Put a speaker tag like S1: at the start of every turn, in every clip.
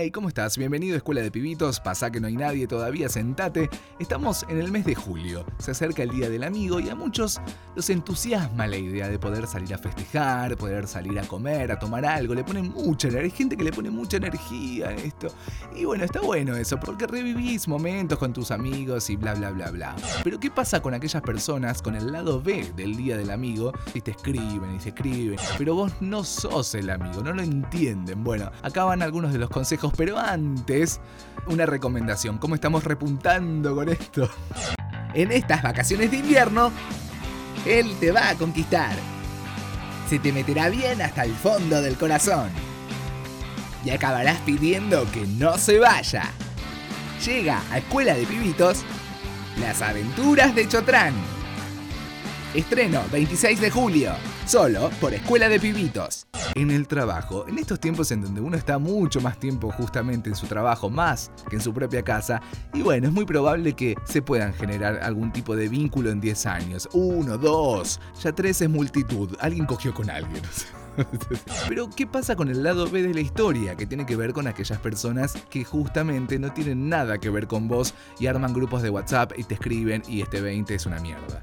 S1: Hey, ¿cómo estás? Bienvenido a Escuela de Pibitos. Pasa que no hay nadie todavía, sentate. Estamos en el mes de julio. Se acerca el Día del Amigo y a muchos los entusiasma la idea de poder salir a festejar, poder salir a comer, a tomar algo. Le ponen mucha energía. Hay gente que le pone mucha energía a esto. Y bueno, está bueno eso, porque revivís momentos con tus amigos y bla, bla, bla, bla. Pero ¿qué pasa con aquellas personas con el lado B del Día del Amigo? Y te escriben y se escriben. Pero vos no sos el amigo, no lo entienden. Bueno, acá van algunos de los consejos pero antes, una recomendación. ¿Cómo estamos repuntando con esto? En estas vacaciones de invierno, él te va a conquistar. Se te meterá bien hasta el fondo del corazón. Y acabarás pidiendo que no se vaya. Llega a Escuela de Pibitos, Las Aventuras de Chotrán. Estreno 26 de julio, solo por Escuela de Pibitos en el trabajo. En estos tiempos en donde uno está mucho más tiempo justamente en su trabajo, más que en su propia casa, y bueno, es muy probable que se puedan generar algún tipo de vínculo en 10 años. Uno, dos, ya tres es multitud. Alguien cogió con alguien. Pero, ¿qué pasa con el lado B de la historia? Que tiene que ver con aquellas personas que justamente no tienen nada que ver con vos y arman grupos de WhatsApp y te escriben y este 20 es una mierda.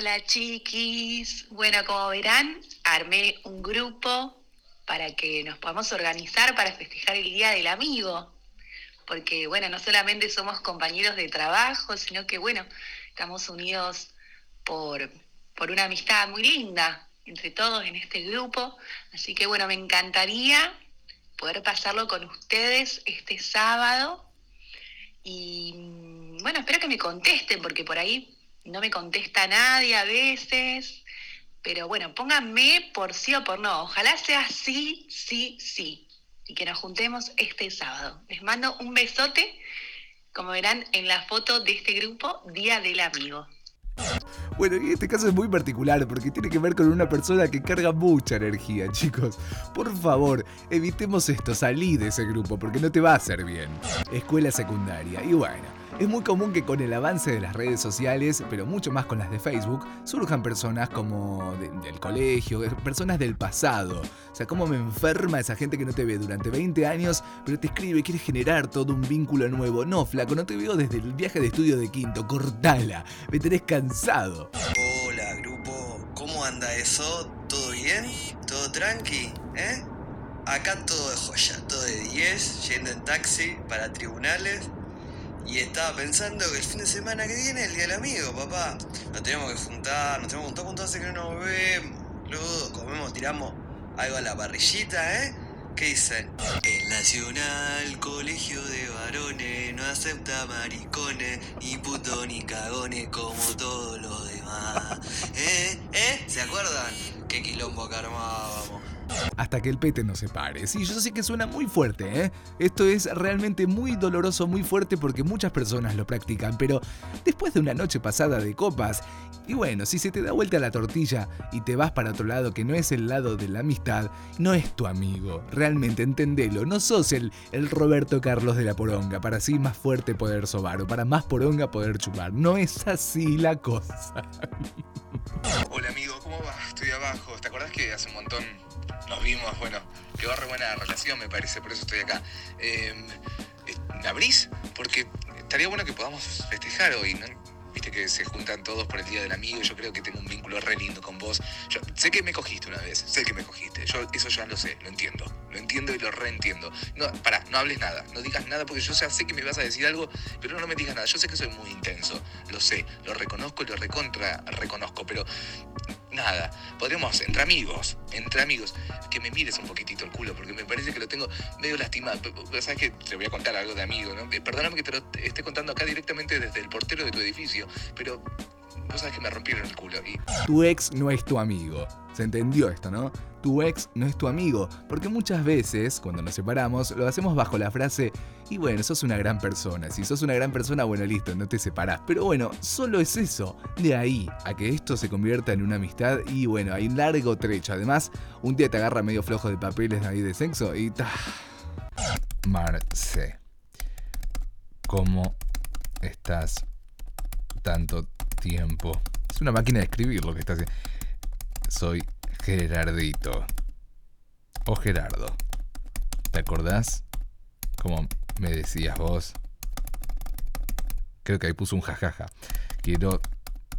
S2: Hola chiquis. Bueno, como verán, armé un grupo para que nos podamos organizar para festejar el Día del Amigo. Porque, bueno, no solamente somos compañeros de trabajo, sino que, bueno, estamos unidos por, por una amistad muy linda entre todos en este grupo. Así que, bueno, me encantaría poder pasarlo con ustedes este sábado. Y, bueno, espero que me contesten, porque por ahí no me contesta nadie a veces. Pero bueno, pónganme por sí o por no. Ojalá sea sí, sí, sí. Y que nos juntemos este sábado. Les mando un besote, como verán en la foto de este grupo, Día del Amigo.
S1: Bueno, y este caso es muy particular porque tiene que ver con una persona que carga mucha energía, chicos. Por favor, evitemos esto, salí de ese grupo porque no te va a hacer bien. Escuela secundaria. Y bueno, es muy común que con el avance de las redes sociales, pero mucho más con las de Facebook, surjan personas como del colegio, personas del pasado. O sea, cómo me enferma esa gente que no te ve durante 20 años, pero te escribe, quiere generar todo un vínculo nuevo. No, flaco, no te veo desde el viaje de estudio de quinto, cortala, me tenés cansado.
S3: Hola, grupo, ¿cómo anda eso? ¿Todo bien? ¿Todo tranqui? ¿Eh? Acá todo de joya, todo de 10, yendo en taxi para tribunales y estaba pensando que el fin de semana que viene es el día del amigo, papá. Nos tenemos que juntar, nos tenemos que juntar juntos hace que no nos vemos. Comemos, tiramos algo a la parrillita, ¿eh? ¿Qué dicen? El Nacional Colegio de Varones no acepta maricones, ni puto ni cagones como todos los demás. ¿Eh? ¿Eh? ¿Se acuerdan? Qué quilombo que armábamos
S1: hasta que el pete no se pare. Sí, yo sé que suena muy fuerte, ¿eh? Esto es realmente muy doloroso, muy fuerte porque muchas personas lo practican, pero después de una noche pasada de copas, y bueno, si se te da vuelta la tortilla y te vas para otro lado que no es el lado de la amistad, no es tu amigo. Realmente entendelo, no sos el, el Roberto Carlos de la poronga para así más fuerte poder sobar o para más poronga poder chupar. No es así la cosa.
S4: Hola amigo, ¿cómo vas? Estoy abajo. ¿Te acordás que hace un montón nos vimos, bueno, quedó re buena relación, me parece, por eso estoy acá. Eh, ¿Me abrís? Porque estaría bueno que podamos festejar hoy, ¿no? Viste que se juntan todos por el Día del Amigo. Yo creo que tengo un vínculo re lindo con vos. Yo sé que me cogiste una vez, sé que me cogiste. Yo eso ya lo sé, lo entiendo. Lo entiendo y lo reentiendo. No, pará, no hables nada, no digas nada porque yo ya sé que me vas a decir algo, pero no me digas nada. Yo sé que soy muy intenso, lo sé, lo reconozco y lo recontra reconozco, pero nada, podríamos, entre amigos, entre amigos, que me mires un poquitito el culo, porque me parece que lo tengo medio lastimado. Sabes que te voy a contar algo de amigo, ¿no? Eh, perdóname que te lo esté contando acá directamente desde el portero de tu edificio, pero vos sabes que me rompieron el culo.
S1: Tu ex no es tu amigo. Se entendió esto, ¿no? Tu ex no es tu amigo, porque muchas veces, cuando nos separamos, lo hacemos bajo la frase, y bueno, sos una gran persona, si sos una gran persona, bueno, listo, no te separás. Pero bueno, solo es eso, de ahí a que esto se convierta en una amistad, y bueno, hay un largo trecho. Además, un día te agarra medio flojo de papeles ahí de sexo y... ta. Marce, ¿cómo estás tanto tiempo? Es una máquina de escribir lo que estás haciendo. Soy Gerardito. O Gerardo. ¿Te acordás? como me decías vos. Creo que ahí puso un jajaja. Quiero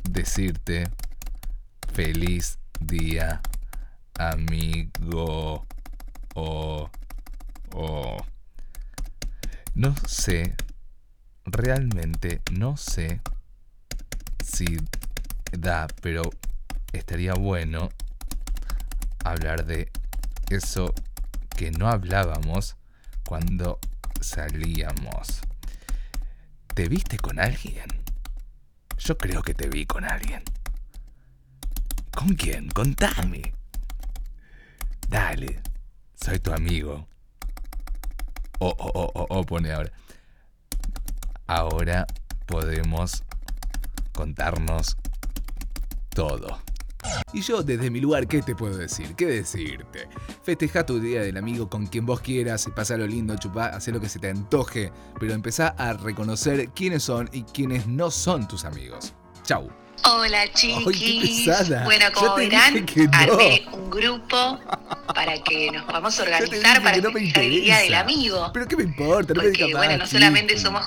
S1: decirte feliz día, amigo. O. O. No sé. Realmente no sé si da, pero estaría bueno hablar de eso que no hablábamos cuando salíamos. ¿Te viste con alguien? Yo creo que te vi con alguien. ¿Con quién? Contame. Dale, soy tu amigo. Oh, oh, oh, oh, oh, pone ahora. Ahora podemos contarnos todo. Y yo desde mi lugar, ¿qué te puedo decir? ¿Qué decirte? Festeja tu día del amigo con quien vos quieras, lo lindo, chupá, haz lo que se te antoje, pero empezá a reconocer quiénes son y quiénes no son tus amigos. Chau.
S2: Hola chiquis. bueno, como verán, armé un grupo para que nos podamos organizar para festejar el día del amigo.
S1: Pero qué me importa,
S2: no Porque, bueno, no solamente somos